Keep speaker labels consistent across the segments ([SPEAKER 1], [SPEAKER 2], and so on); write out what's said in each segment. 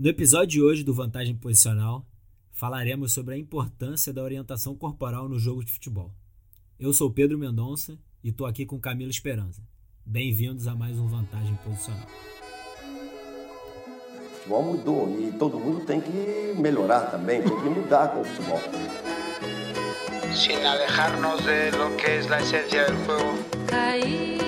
[SPEAKER 1] No episódio de hoje do Vantagem Posicional, falaremos sobre a importância da orientação corporal no jogo de futebol. Eu sou Pedro Mendonça e estou aqui com Camilo Esperança. Bem-vindos a mais um Vantagem Posicional.
[SPEAKER 2] O futebol mudou e todo mundo tem que melhorar também, tem que mudar com o futebol.
[SPEAKER 3] Sin alejarnos de lo que es la esencia del juego.
[SPEAKER 4] Caía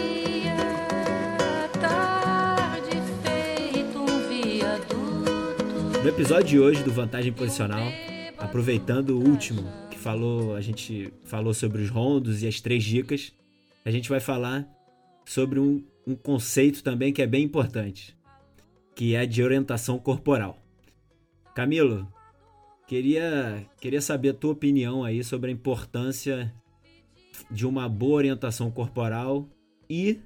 [SPEAKER 1] No episódio de hoje do Vantagem Posicional, aproveitando o último que falou, a gente falou sobre os rondos e as três dicas, a gente vai falar sobre um, um conceito também que é bem importante, que é de orientação corporal. Camilo, queria, queria saber a tua opinião aí sobre a importância de uma boa orientação corporal e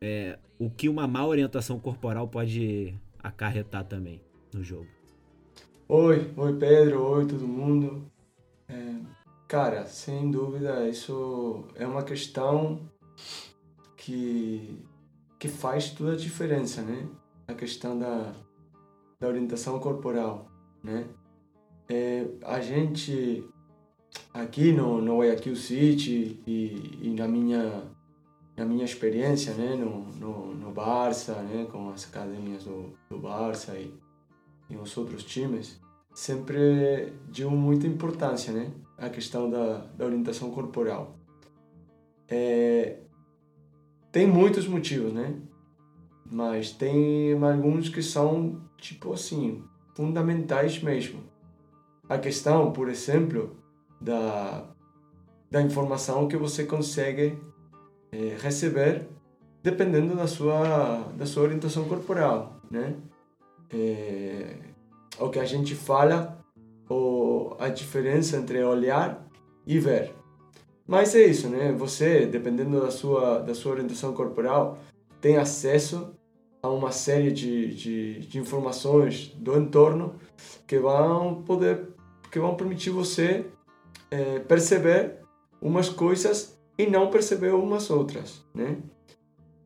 [SPEAKER 1] é, o que uma má orientação corporal pode acarretar também no jogo.
[SPEAKER 5] Oi, oi Pedro, oi todo mundo. É, cara, sem dúvida, isso é uma questão que, que faz toda a diferença, né? A questão da, da orientação corporal, né? É, a gente aqui no, no Guayaquil City e, e na minha na minha experiência, né, no, no, no Barça, né, com as academias do, do Barça e, e os outros times, sempre deu muita importância, né, a questão da, da orientação corporal. É, tem muitos motivos, né, mas tem alguns que são, tipo assim, fundamentais mesmo. A questão, por exemplo, da, da informação que você consegue é, receber dependendo da sua, da sua orientação corporal, né? É, o que a gente fala, ou a diferença entre olhar e ver. Mas é isso, né? Você, dependendo da sua, da sua orientação corporal, tem acesso a uma série de, de, de informações do entorno que vão poder, que vão permitir você é, perceber umas coisas e não perceber umas outras, né?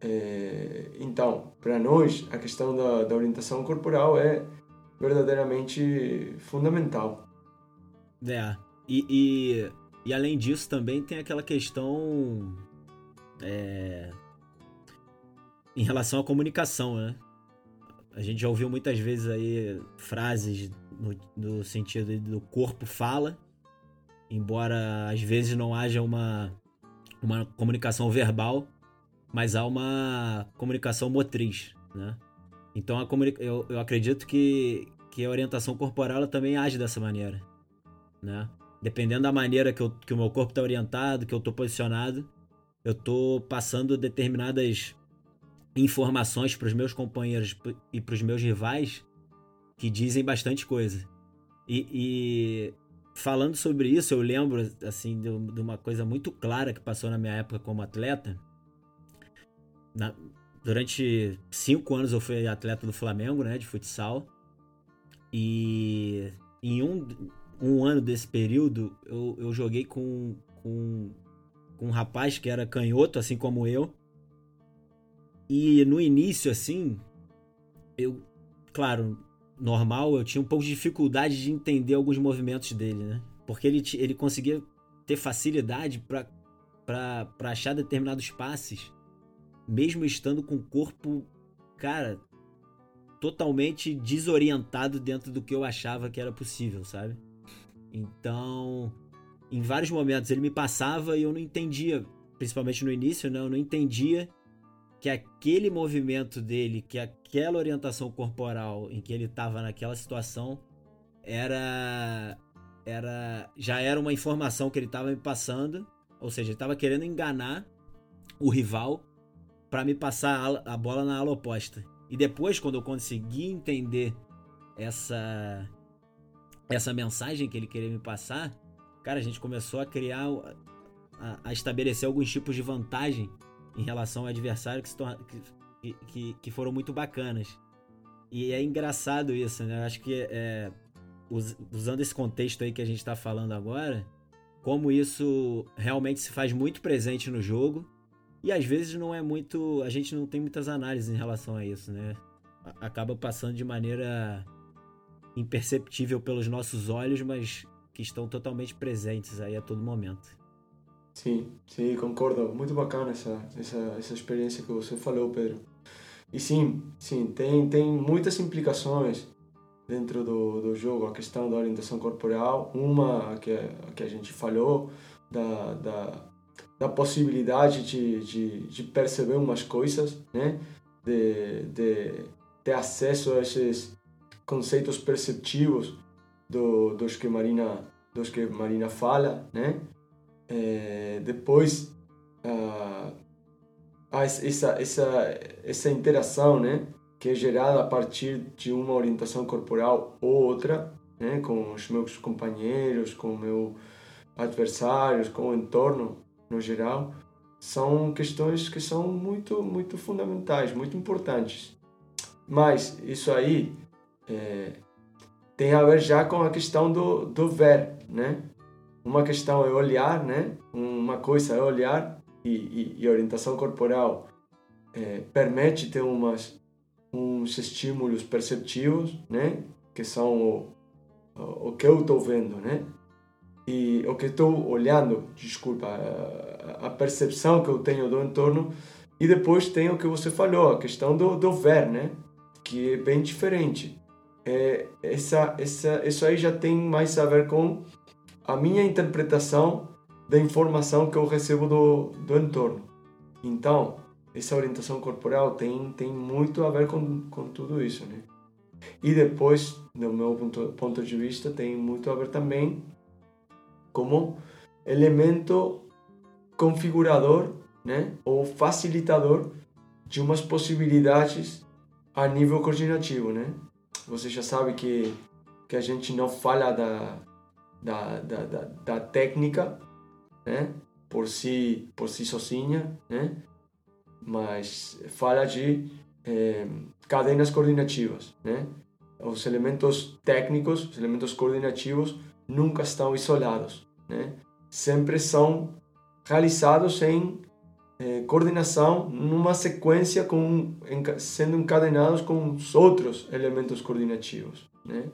[SPEAKER 5] É, então, para nós, a questão da, da orientação corporal é verdadeiramente fundamental.
[SPEAKER 1] É, e, e, e além disso também tem aquela questão é, em relação à comunicação, né? A gente já ouviu muitas vezes aí frases no, no sentido do corpo fala, embora às vezes não haja uma, uma comunicação verbal, mas há uma comunicação motriz, né? Então a eu, eu acredito que, que a orientação corporal ela também age dessa maneira, né? Dependendo da maneira que, eu, que o meu corpo está orientado, que eu estou posicionado, eu estou passando determinadas informações para os meus companheiros e para os meus rivais que dizem bastante coisa. E, e, falando sobre isso, eu lembro assim de, uma coisa muito clara que passou na minha época como atleta. Na, durante cinco anos eu fui atleta do Flamengo, né, de futsal. E em um, um ano desse período eu, eu joguei com, com, com um rapaz que era canhoto, assim como eu. E no início, assim, eu, claro, normal, eu tinha um pouco de dificuldade de entender alguns movimentos dele, né? Porque ele, ele conseguia ter facilidade para achar determinados passes, mesmo estando com o corpo, cara, totalmente desorientado dentro do que eu achava que era possível, sabe? Então, em vários momentos ele me passava e eu não entendia, principalmente no início, né? Eu não entendia que aquele movimento dele, que aquela orientação corporal em que ele estava naquela situação era era já era uma informação que ele estava me passando, ou seja, ele estava querendo enganar o rival para me passar a, bola na ala oposta. E depois, quando eu consegui entender essa essa mensagem que ele queria me passar, cara, a gente começou a criar a, a estabelecer alguns tipos de vantagem em relação ao adversário que, se torna, que, que, que foram muito bacanas. E é engraçado isso, né? Eu acho que é, usando esse contexto aí que a gente está falando agora, como isso realmente se faz muito presente no jogo e às vezes não é muito, a gente não tem muitas análises em relação a isso, né? Acaba passando de maneira imperceptível pelos nossos olhos, mas que estão totalmente presentes aí a todo momento.
[SPEAKER 5] Sim, sim, concordo. Muito bacana essa, essa, essa experiência que você falou, Pedro. E sim, sim, tem, tem muitas implicações dentro do, do jogo, a questão da orientação corporal, uma que, que a gente falou, da, da, da possibilidade de, de, de perceber umas coisas, né? de, de ter acesso a esses conceitos perceptivos do, dos que Marina dos que Marina fala, né? É, depois ah, essa essa essa interação, né? Que é gerada a partir de uma orientação corporal ou outra, né? Com os meus companheiros, com meus adversários, com o entorno no geral, são questões que são muito muito fundamentais, muito importantes. Mas isso aí é, tem a ver já com a questão do, do ver, né? Uma questão é olhar, né? Uma coisa é olhar e, e, e orientação corporal é, permite ter umas, uns estímulos perceptivos, né? Que são o, o que eu estou vendo, né? E o que estou olhando, desculpa, a, percepção que eu tenho do entorno e depois tem o que você falou, a questão do, do ver, né? Que é bem diferente é, essa, essa, isso aí já tem mais a ver com a minha interpretação da informação que eu recebo do, do entorno. Então, essa orientação corporal tem, tem muito a ver com, com tudo isso, né? E depois, do meu ponto, ponto de vista, tem muito a ver também como elemento configurador, né? Ou facilitador de umas possibilidades a nível coordinativo, né? você já sabe que, que a gente não fala da, da, da, da, da técnica, né? Por si, por si sozinha, né? Mas fala de é, cadenas coordenativas, né? Os elementos técnicos, os elementos coordenativos nunca estão isolados, né? Sempre são realizados em eh, coordenação numa sequência com, sendo encadenados com os outros elementos coordenativos. Né?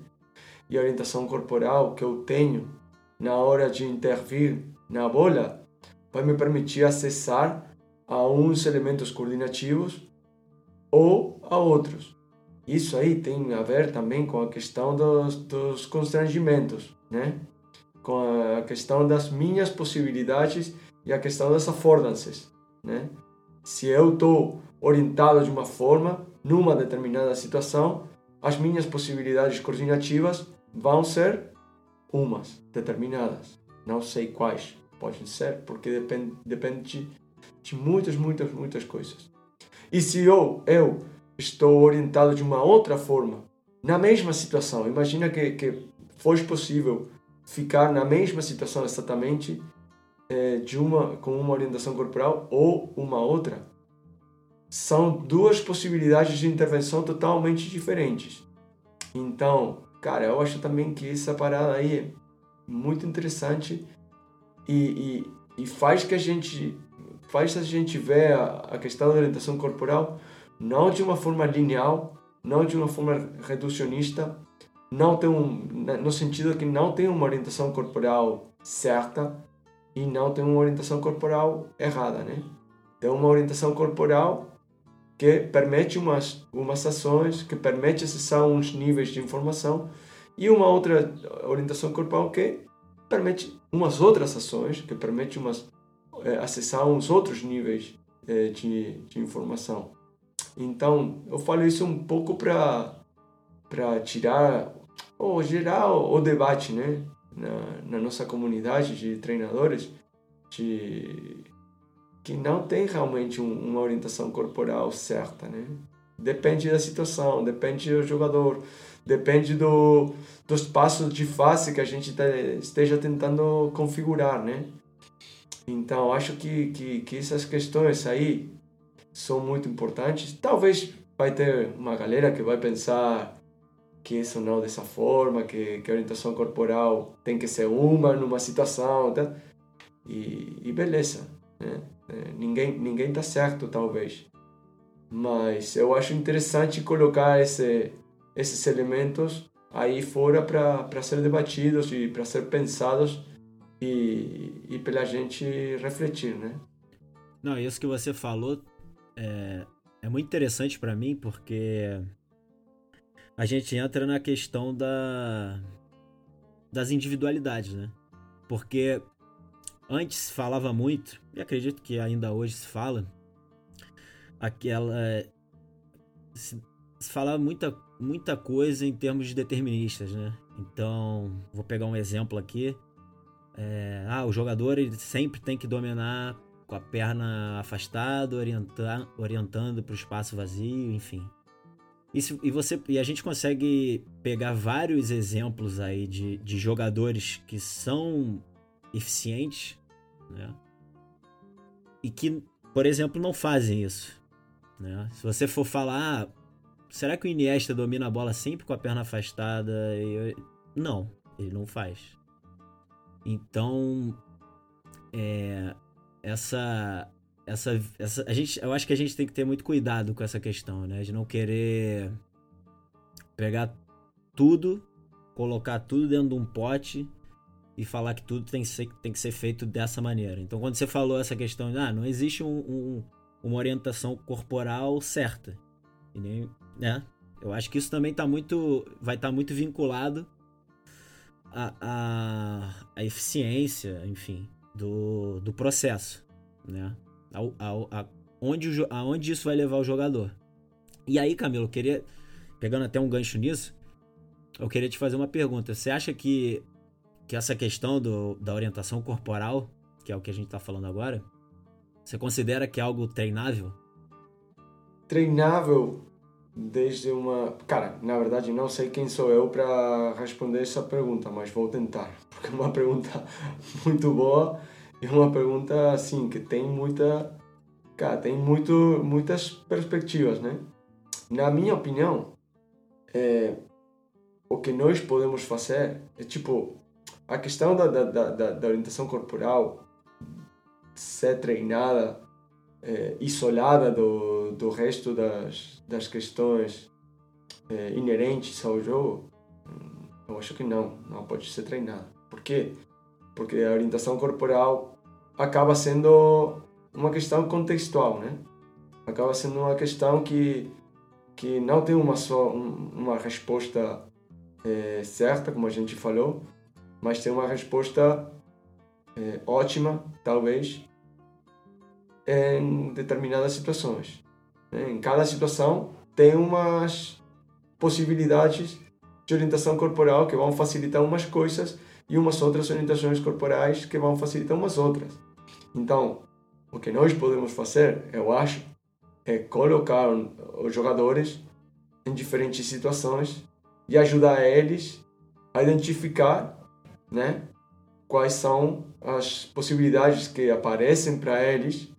[SPEAKER 5] E a orientação corporal que eu tenho na hora de intervir na bola vai me permitir acessar a uns elementos coordenativos ou a outros. Isso aí tem a ver também com a questão dos, dos constrangimentos, né? com a questão das minhas possibilidades e a questão das affordances né? Se eu estou orientado de uma forma, numa determinada situação, as minhas possibilidades coordenativas vão ser umas determinadas. Não sei quais podem ser, porque depende, depende de muitas, muitas, muitas coisas. E se eu, eu estou orientado de uma outra forma, na mesma situação, imagina que, que fosse possível ficar na mesma situação exatamente é, de uma com uma orientação corporal ou uma outra, são duas possibilidades de intervenção totalmente diferentes. Então, cara, eu acho também que essa parada aí é muito interessante e, e, e faz que a gente faz a gente ver a, a questão da orientação corporal não de uma forma linear, não de uma forma reducionista, não tem um, no sentido que não tem uma orientação corporal certa, e não tem uma orientação corporal errada, né? Tem uma orientação corporal que permite umas, umas ações, que permite acessar uns níveis de informação e uma outra orientação corporal que permite umas outras ações, que permite umas, é, acessar uns outros níveis é, de, de informação. Então, eu falo isso um pouco para para tirar ou gerar o debate, né? na, na nossa comunidade de treinadores de que não tem realmente um, uma orientação corporal certa, né? Depende da situação, depende do jogador, depende do, dos passos de face que a gente esteja tentando configurar, né? Então, acho que, que, que essas questões aí são muito importantes. Talvez vai ter uma galera que vai pensar que isso não dessa forma, que, que a orientação corporal tem que ser uma numa situação, tá? e, e beleza, né? É, ninguém ninguém tá certo talvez, mas eu acho interessante colocar esse, esses elementos aí fora para ser debatidos e para ser pensados e, e pela gente refletir, né?
[SPEAKER 1] Não, isso que você falou é, é muito interessante para mim porque a gente entra na questão da das individualidades, né? Porque antes se falava muito, e acredito que ainda hoje se fala, aquela se, se falava muita muita coisa em termos de deterministas, né? Então, vou pegar um exemplo aqui. É, ah, o jogador ele sempre tem que dominar com a perna afastada, orientar, orientando para o espaço vazio, enfim. E, se, e, você, e a gente consegue pegar vários exemplos aí de, de jogadores que são eficientes, né? E que, por exemplo, não fazem isso. Né? Se você for falar, ah, será que o Iniesta domina a bola sempre com a perna afastada? Não, ele não faz. Então, é, essa, essa, essa, a gente, eu acho que a gente tem que ter muito cuidado com essa questão, né? De não querer pegar tudo, colocar tudo dentro de um pote e falar que tudo tem que ser, tem que ser feito dessa maneira. Então, quando você falou essa questão, ah, não existe um, um, uma orientação corporal certa, e nem, né? Eu acho que isso também tá muito, vai estar tá muito vinculado à, à, à eficiência, enfim, do, do processo, né? A, onde, aonde isso vai levar o jogador. E aí, Camilo, eu queria, pegando até um gancho nisso, eu queria te fazer uma pergunta. Você acha que, que essa questão do, da orientação corporal, que é o que a gente está falando agora, você considera que é algo treinável?
[SPEAKER 5] Treinável desde uma. Cara, na verdade não sei quem sou eu para responder essa pergunta, mas vou tentar, porque é uma pergunta muito boa e uma pergunta assim que tem muita. Cara, tem muito, muitas perspectivas, né? Na minha opinião, é, o que nós podemos fazer é tipo a questão da, da, da, da orientação corporal ser treinada é, isolada do, do resto das, das questões é, inerentes ao jogo, eu acho que não, não pode ser treinada. Por quê? Porque a orientação corporal acaba sendo uma questão contextual, né? Acaba sendo uma questão que, que não tem uma só uma resposta é, certa, como a gente falou, mas tem uma resposta é, ótima, talvez, em determinadas situações. Né? Em cada situação tem umas possibilidades de orientação corporal que vão facilitar umas coisas e umas outras orientações corporais que vão facilitar umas outras. Então, o que nós podemos fazer, eu acho, é colocar os jogadores em diferentes situações e ajudar eles a identificar, né, quais são as possibilidades que aparecem para eles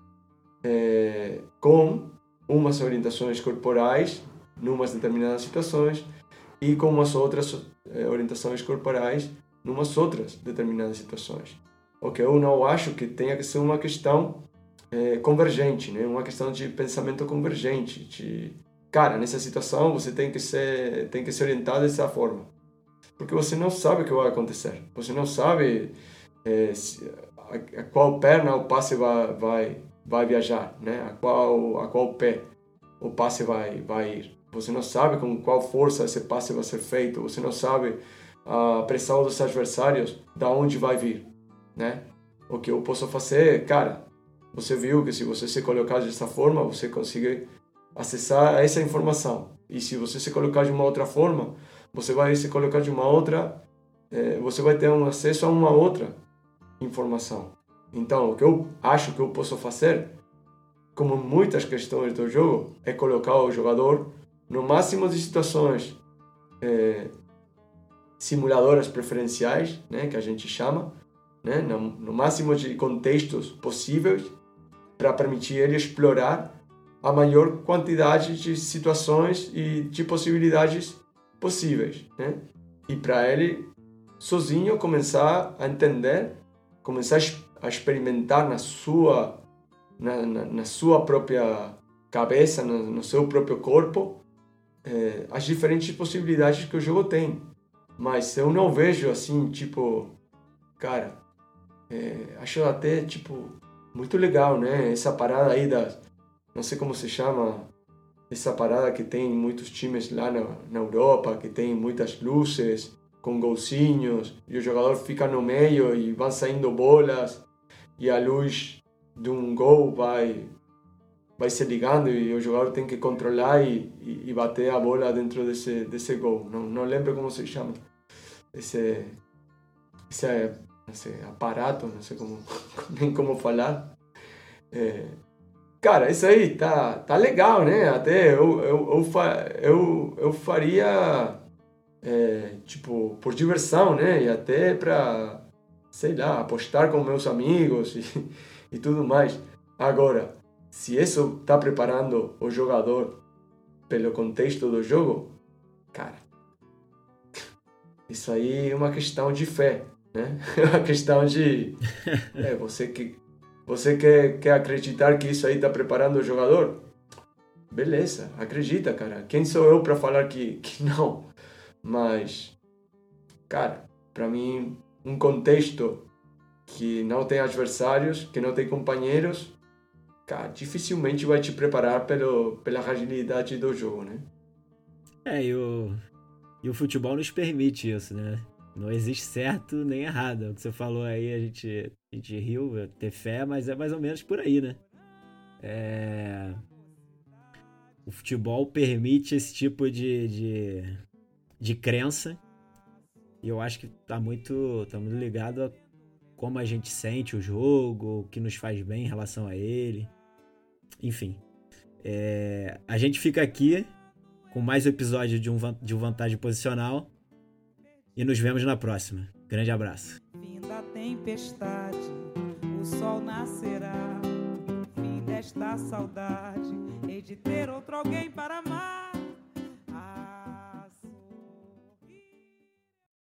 [SPEAKER 5] é, com umas orientações corporais numas determinadas situações e com umas outras é, orientações corporais numas outras determinadas situações. O que eu não acho que tenha que ser uma questão é, convergente, né? Uma questão de pensamento convergente, de cara, nessa situação você tem que ser tem que se orientar dessa forma. Porque você não sabe o que vai acontecer. Você não sabe é, se, a, a, qual perna o passe vai, vai vai viajar, né? A qual a qual pé o passe vai vai ir. Você não sabe com qual força esse passe vai ser feito. Você não sabe a pressão dos adversários da onde vai vir, né? O que eu posso fazer, cara, você viu que se você se colocar dessa forma, você consegue acessar essa informação. E se você se colocar de uma outra forma, você vai se colocar de uma outra, eh, você vai ter um acesso a uma outra informação. Então, o que eu acho que eu posso fazer, como muitas questões do jogo, é colocar o jogador no máximo de situações é, simuladoras preferenciais, né, que a gente chama, né, no, no máximo de contextos possíveis, para permitir ele explorar a maior quantidade de situações e de possibilidades possíveis, né? E para ele sozinho começar a entender, começar a experimentar na sua, na, na, na sua própria cabeça, no, no seu próprio corpo, eh, as diferentes possibilidades que o jogo tem. Mas eu não vejo assim, tipo, cara, é, acho até, tipo, muito legal, né? Essa parada aí da, não sei como se chama, essa parada que tem muitos times lá na, na Europa, que tem muitas luzes, com golzinhos, e o jogador fica no meio e vão saindo bolas, e a luz de um gol vai vai se ligando e o jogador tem que controlar e, e, e bater a bola dentro desse desse gol. Não, não lembro como se chama esse esse, esse aparato, não sei como nem como falar. É, cara, isso aí tá tá legal, né? Até eu eu eu, eu, eu faria é, tipo por diversão, né? E até para sei lá apostar com meus amigos e, e tudo mais. Agora se isso está preparando o jogador pelo contexto do jogo, cara, isso aí é uma questão de fé, né? É uma questão de é, você que você quer, quer acreditar que isso aí está preparando o jogador? Beleza, acredita, cara. Quem sou eu para falar que, que não? Mas, cara, para mim, um contexto que não tem adversários, que não tem companheiros, cara, dificilmente vai te preparar pelo, pela agilidade do jogo, né?
[SPEAKER 1] É, e o, e o futebol nos permite isso, né? Não existe certo nem errado. O que você falou aí, a gente, a gente riu, ter fé, mas é mais ou menos por aí, né? É... O futebol permite esse tipo de, de, de crença. E eu acho que tá muito, tá muito ligado a como a gente sente o jogo, o que nos faz bem em relação a ele. Enfim. É, a gente fica aqui com mais episódio de um, de um Vantagem Posicional. E nos vemos na próxima. Grande abraço.
[SPEAKER 6] Fim da tempestade, o sol nascerá. Fim desta saudade, de ter outro alguém para amar.